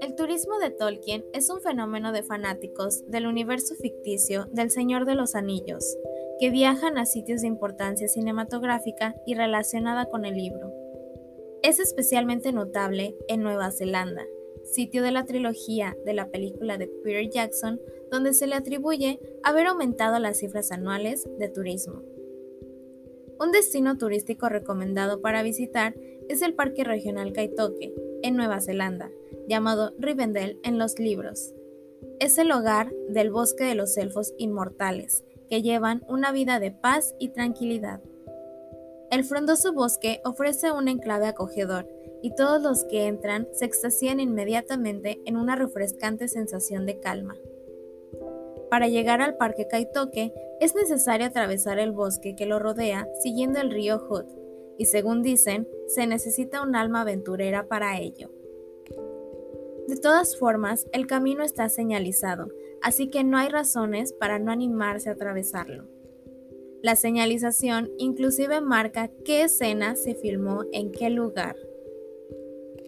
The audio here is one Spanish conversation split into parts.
El turismo de Tolkien es un fenómeno de fanáticos del universo ficticio del Señor de los Anillos, que viajan a sitios de importancia cinematográfica y relacionada con el libro. Es especialmente notable en Nueva Zelanda, sitio de la trilogía de la película de Peter Jackson, donde se le atribuye haber aumentado las cifras anuales de turismo. Un destino turístico recomendado para visitar es el Parque Regional Kaitoke, en Nueva Zelanda, llamado Rivendell en los libros. Es el hogar del bosque de los elfos inmortales, que llevan una vida de paz y tranquilidad. El frondoso bosque ofrece un enclave acogedor y todos los que entran se extasían inmediatamente en una refrescante sensación de calma. Para llegar al Parque Kaitoke es necesario atravesar el bosque que lo rodea siguiendo el río Hood, y según dicen, se necesita un alma aventurera para ello. De todas formas, el camino está señalizado, así que no hay razones para no animarse a atravesarlo. La señalización inclusive marca qué escena se filmó en qué lugar.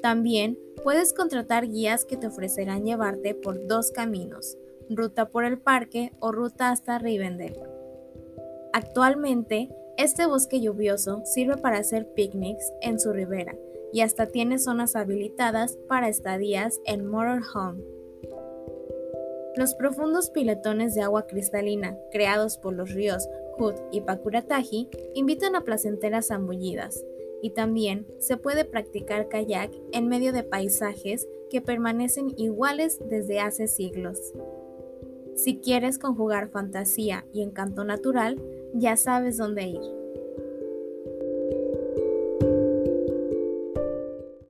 También puedes contratar guías que te ofrecerán llevarte por dos caminos, ruta por el parque o ruta hasta Rivendell. Actualmente, este bosque lluvioso sirve para hacer picnics en su ribera y hasta tiene zonas habilitadas para estadías en Motorhome. Los profundos piletones de agua cristalina creados por los ríos Hood y Pakurataji invitan a placenteras zambullidas, y también se puede practicar kayak en medio de paisajes que permanecen iguales desde hace siglos. Si quieres conjugar fantasía y encanto natural, ya sabes dónde ir.